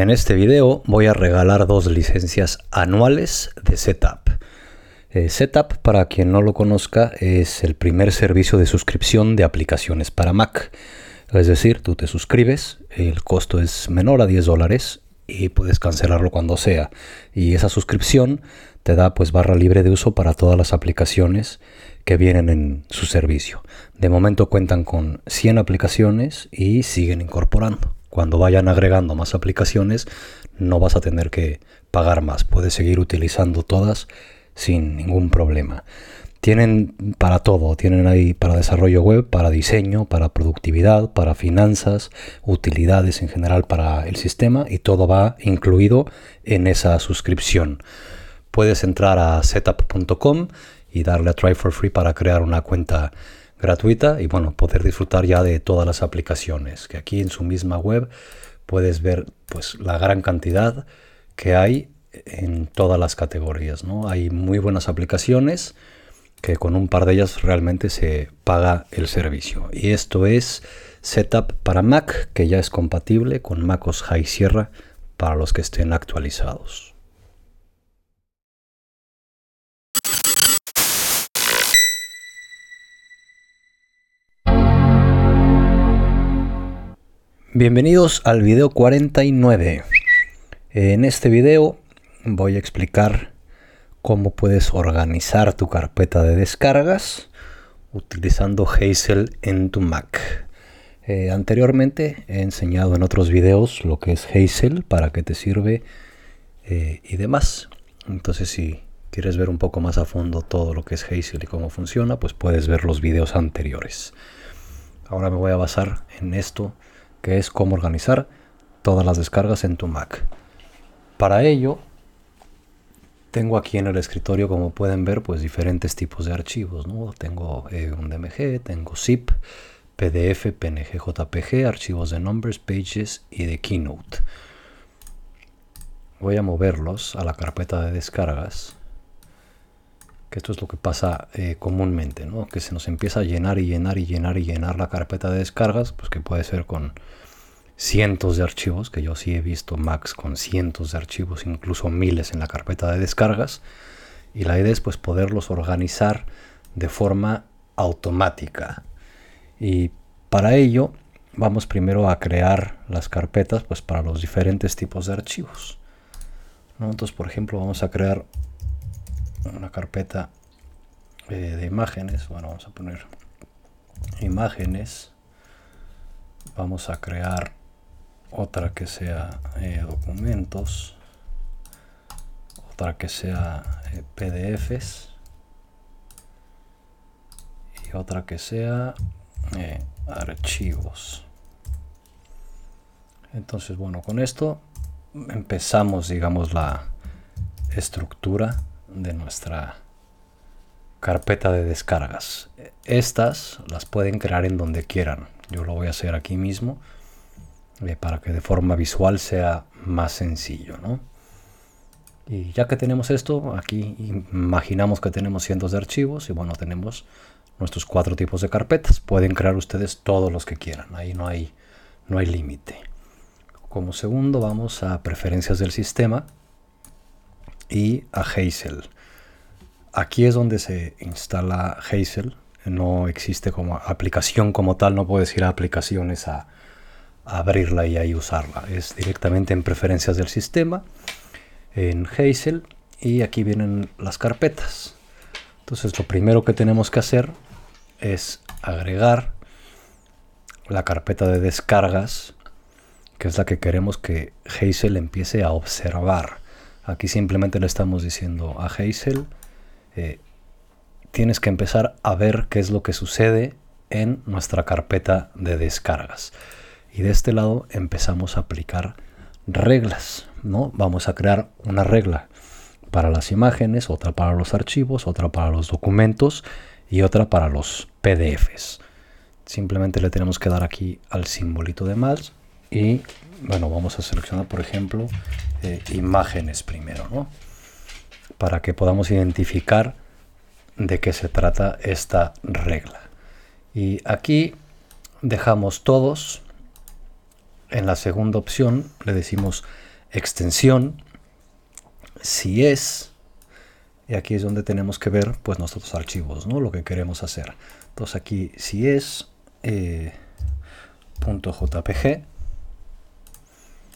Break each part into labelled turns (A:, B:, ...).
A: En este video voy a regalar dos licencias anuales de Setup. Eh, Setup, para quien no lo conozca, es el primer servicio de suscripción de aplicaciones para Mac. Es decir, tú te suscribes, el costo es menor a 10 dólares y puedes cancelarlo cuando sea. Y esa suscripción te da pues barra libre de uso para todas las aplicaciones que vienen en su servicio. De momento cuentan con 100 aplicaciones y siguen incorporando. Cuando vayan agregando más aplicaciones no vas a tener que pagar más. Puedes seguir utilizando todas sin ningún problema. Tienen para todo, tienen ahí para desarrollo web, para diseño, para productividad, para finanzas, utilidades en general para el sistema y todo va incluido en esa suscripción. Puedes entrar a setup.com y darle a try for free para crear una cuenta gratuita y bueno, poder disfrutar ya de todas las aplicaciones, que aquí en su misma web puedes ver pues la gran cantidad que hay en todas las categorías. ¿no? Hay muy buenas aplicaciones que con un par de ellas realmente se paga el servicio. Y esto es Setup para Mac, que ya es compatible con MacOS High Sierra para los que estén actualizados. Bienvenidos al video 49. En este video voy a explicar cómo puedes organizar tu carpeta de descargas utilizando Hazel en tu Mac. Eh, anteriormente he enseñado en otros videos lo que es Hazel, para qué te sirve eh, y demás. Entonces si quieres ver un poco más a fondo todo lo que es Hazel y cómo funciona, pues puedes ver los videos anteriores. Ahora me voy a basar en esto, que es cómo organizar todas las descargas en tu Mac. Para ello tengo aquí en el escritorio, como pueden ver, pues diferentes tipos de archivos. ¿no? Tengo eh, un DMG, tengo zip, PDF, PNG, JPG, archivos de Numbers, Pages y de Keynote. Voy a moverlos a la carpeta de descargas. Que esto es lo que pasa eh, comúnmente, ¿no? Que se nos empieza a llenar y llenar y llenar y llenar la carpeta de descargas, pues que puede ser con cientos de archivos, que yo sí he visto Macs con cientos de archivos, incluso miles en la carpeta de descargas. Y la idea es pues poderlos organizar de forma automática. Y para ello vamos primero a crear las carpetas pues para los diferentes tipos de archivos. Entonces, por ejemplo, vamos a crear una carpeta eh, de imágenes. Bueno, vamos a poner imágenes. Vamos a crear otra que sea eh, documentos, otra que sea eh, PDFs y otra que sea archivos. Entonces, bueno, con esto empezamos, digamos, la estructura de nuestra carpeta de descargas. Estas las pueden crear en donde quieran. Yo lo voy a hacer aquí mismo eh, para que de forma visual sea más sencillo. ¿no? Y ya que tenemos esto, aquí imaginamos que tenemos cientos de archivos y bueno, tenemos nuestros cuatro tipos de carpetas. Pueden crear ustedes todos los que quieran, ahí no hay, no hay límite. Como segundo vamos a preferencias del sistema y a Hazel. Aquí es donde se instala Hazel. No existe como aplicación como tal, no puedes ir a aplicaciones a, abrirla y ahí usarla. Es directamente en preferencias del sistema, en Hazel, y aquí vienen las carpetas. Entonces lo primero que tenemos que hacer es agregar la carpeta de descargas, que es la que queremos que Hazel empiece a observar. Aquí simplemente le estamos diciendo a Hazel, eh, tienes que empezar a ver qué es lo que sucede en nuestra carpeta de descargas. Y de este lado empezamos a aplicar reglas, ¿no? Vamos a crear una regla para las imágenes, otra para los archivos, otra para los documentos y otra para los PDFs. Simplemente le tenemos que dar aquí al simbolito de más y bueno, vamos a seleccionar por ejemplo eh, imágenes primero, ¿no? Para que podamos identificar de qué se trata esta regla. Y aquí dejamos todos en la segunda opción le decimos extensión si es, y aquí es donde tenemos que ver pues nuestros archivos, ¿no? lo que queremos hacer. Entonces aquí si es eh, .jpg,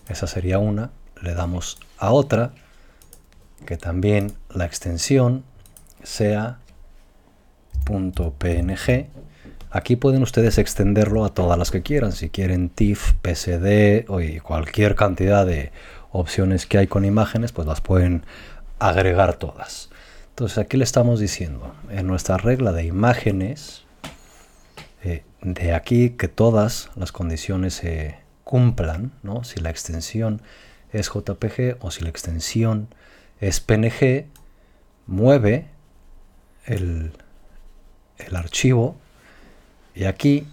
A: esa sería una, le damos a otra, que también la extensión sea .png. Aquí pueden ustedes extenderlo a todas las que quieran, si quieren TIFF, PSD o cualquier cantidad de opciones que hay con imágenes, pues las pueden agregar todas. Entonces aquí le estamos diciendo, en nuestra regla de imágenes, eh, de aquí que todas las condiciones se cumplan, ¿no? si la extensión es JPG o si la extensión es PNG, mueve el, archivo y aquí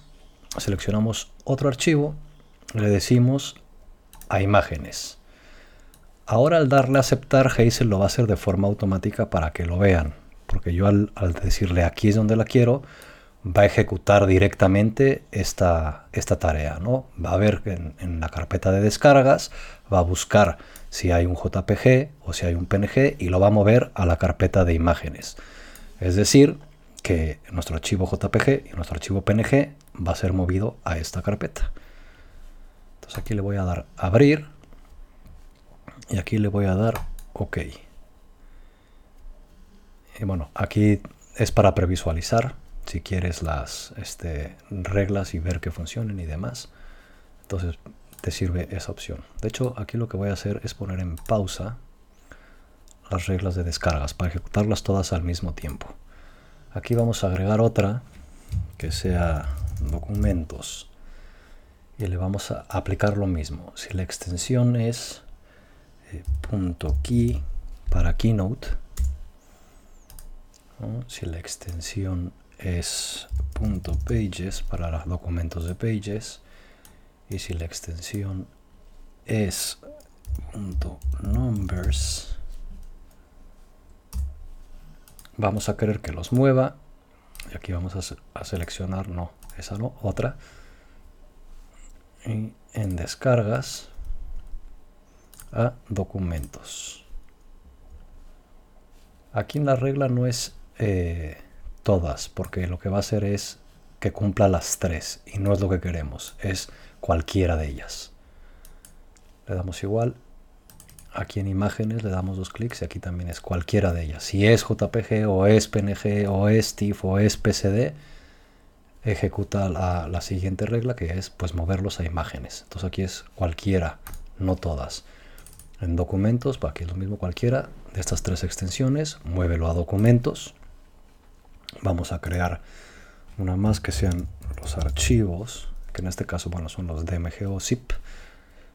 A: seleccionamos otro archivo, le decimos a imágenes. Ahora al darle a aceptar, Hazel lo va a hacer de forma automática para que lo vean. Porque yo al, decirle aquí es donde la quiero, va a ejecutar directamente esta, esta tarea. ¿no? Va a ver en, en, la carpeta de descargas, va a buscar si hay un JPG o si hay un PNG y lo va a mover a la carpeta de imágenes. Es decir, que nuestro archivo JPG y nuestro archivo PNG va a ser movido a esta carpeta. Entonces aquí le voy a dar abrir y aquí le voy a dar OK. Y bueno, aquí es para previsualizar, si quieres las este, reglas y ver que funcionen y demás. Entonces te sirve esa opción. De hecho, aquí lo que voy a hacer es poner en pausa las reglas de descargas para ejecutarlas todas al mismo tiempo. Aquí vamos a agregar otra que sea documentos y le vamos a aplicar lo mismo. Si la extensión es punto key para keynote si la extensión es pages para los documentos de pages. Y si la extensión es numbers vamos a querer que los mueva. Y aquí vamos a, a seleccionar no esa no otra. Y en descargas a documentos. Aquí en la regla no es eh, todas, porque lo que va a hacer es que cumpla las tres y no es lo que queremos, es cualquiera de ellas. Le damos igual, aquí en imágenes le damos dos clics y aquí también es cualquiera de ellas. Si es JPG o es PNG o es TIFF o es PSD, ejecuta la, siguiente regla que es pues moverlos a imágenes. Entonces aquí es cualquiera, no todas en documentos, que es lo mismo cualquiera de estas tres extensiones, muévelo a documentos. Vamos a crear una más que sean los archivos, que en este caso bueno, son los DMG o zip,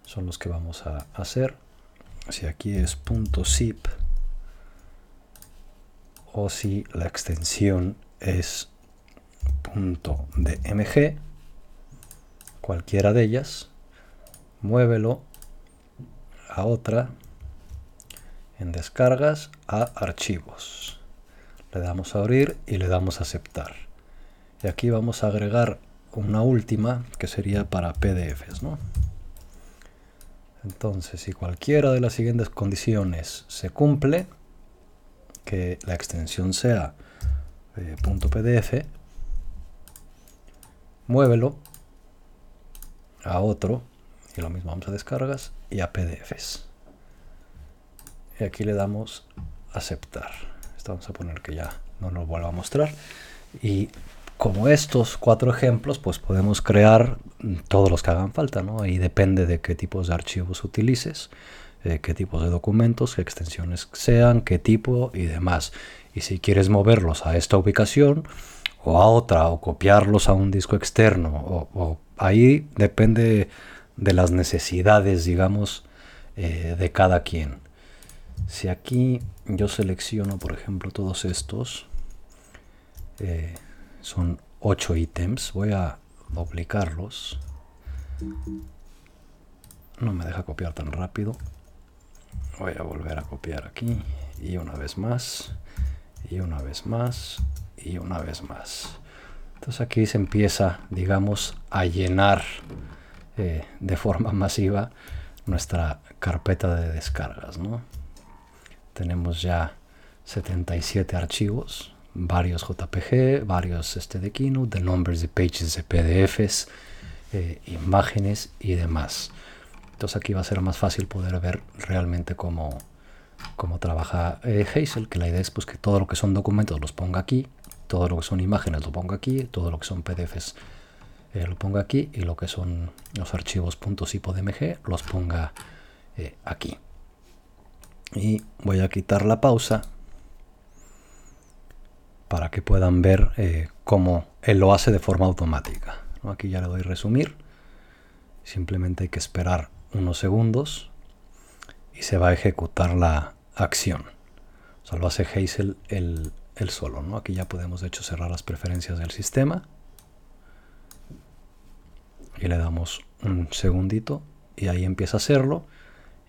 A: son los que vamos a hacer. Si aquí es .zip o si la extensión es .dmg, cualquiera de ellas, muévelo a otra, en descargas, a archivos. Le damos a abrir y le damos a aceptar. Y aquí vamos a agregar una última que sería para PDFs. ¿no? Entonces, si cualquiera de las siguientes condiciones se cumple, que la extensión sea eh, .pdf, muévelo a otro y lo mismo vamos a descargas y a PDFs. Y aquí le damos aceptar. Vamos a poner que ya no nos vuelva a mostrar. Y como estos cuatro ejemplos, pues podemos crear todos los que hagan falta, ¿no? Ahí depende de qué tipos de archivos utilices, eh, qué tipos de documentos, qué extensiones sean, qué tipo y demás. Y si quieres moverlos a esta ubicación o a otra, o copiarlos a un disco externo, o, o ahí depende de las necesidades, digamos, eh, de cada quien. Si aquí yo selecciono, por ejemplo, todos estos, eh, son 8 ítems, voy a duplicarlos. No me deja copiar tan rápido. Voy a volver a copiar aquí y una vez más, y una vez más, y una vez más. Entonces aquí se empieza, digamos, a llenar eh, de forma masiva nuestra carpeta de descargas. ¿no? Tenemos ya 77 archivos, varios JPG, varios este de Keynote, de numbers de pages de PDFs, eh, imágenes y demás. Entonces aquí va a ser más fácil poder ver realmente cómo, cómo trabaja eh, Hazel, que la idea es pues, que todo lo que son documentos los ponga aquí, todo lo que son imágenes lo ponga aquí, todo lo que son PDFs eh, lo ponga aquí y lo que son los archivos .zip.dmg los ponga aquí. Y voy a quitar la pausa para que puedan ver cómo él lo hace de forma automática. Aquí ya le doy resumir. Simplemente hay que esperar unos segundos y se va a ejecutar la acción. O sea, lo hace Hazel el, el solo. ¿no? Aquí ya podemos de hecho cerrar las preferencias del sistema. Y le damos un segundito y ahí empieza a hacerlo.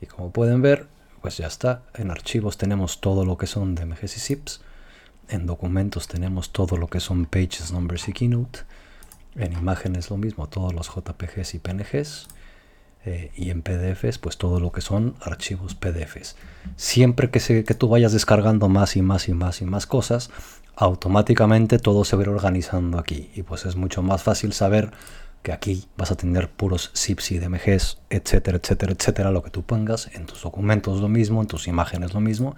A: Y como pueden ver, pues ya está. En archivos tenemos todo lo que son DMGs y zips. En documentos tenemos todo lo que son pages, numbers y keynote. En imágenes lo mismo, todos los JPGs y PNGs. Eh, y en PDFs, pues todo lo que son archivos PDFs. Siempre que, se, que tú vayas descargando más y más y más y más cosas, automáticamente todo se va organizando aquí. Y pues es mucho más fácil saber que aquí vas a tener puros zips y DMGs, etcétera, etcétera, etcétera, lo que tú pongas. En tus documentos lo mismo, en tus imágenes lo mismo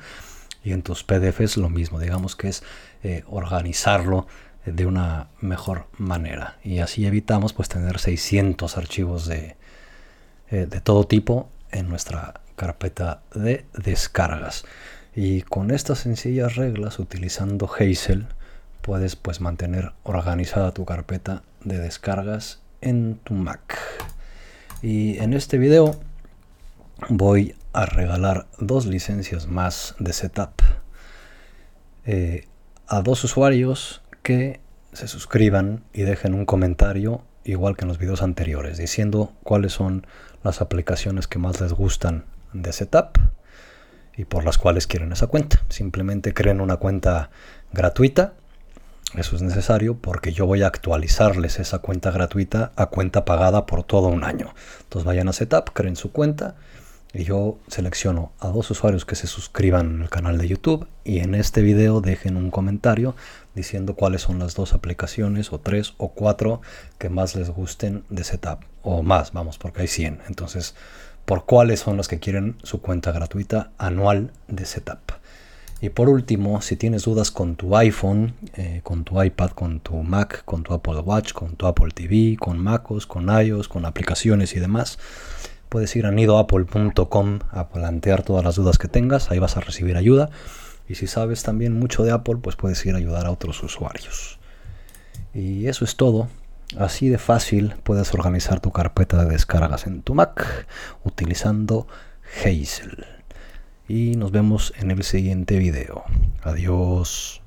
A: y en tus PDFs lo mismo. Digamos que es eh, organizarlo de una mejor manera. Y así evitamos pues tener 600 archivos de, eh, de todo tipo en nuestra carpeta de descargas. Y con estas sencillas reglas, utilizando Hazel, puedes pues mantener organizada tu carpeta de descargas en tu Mac. Y en este video voy a regalar dos licencias más de setup eh, a dos usuarios que se suscriban y dejen un comentario igual que en los videos anteriores diciendo cuáles son las aplicaciones que más les gustan de Setup y por las cuales quieren esa cuenta. Simplemente creen una cuenta gratuita. Eso es necesario porque yo voy a actualizarles esa cuenta gratuita a cuenta pagada por todo un año. Entonces vayan a Setup, creen su cuenta y yo selecciono a dos usuarios que se suscriban al canal de YouTube y en este video dejen un comentario diciendo cuáles son las dos aplicaciones o tres o cuatro que más les gusten de setup o más, vamos, porque hay 100. Entonces, por cuáles son las que quieren su cuenta gratuita anual de setup. Y por último, si tienes dudas con tu iPhone, eh, con tu iPad, con tu Mac, con tu Apple Watch, con tu Apple TV, con MacOS, con iOS, con aplicaciones y demás, puedes ir a nidoapple.com a plantear todas las dudas que tengas, ahí vas a recibir ayuda. Y si sabes también mucho de Apple, pues puedes ir a ayudar a otros usuarios. Y eso es todo. Así de fácil puedes organizar tu carpeta de descargas en tu Mac utilizando Hazel y nos vemos en el siguiente video. Adiós.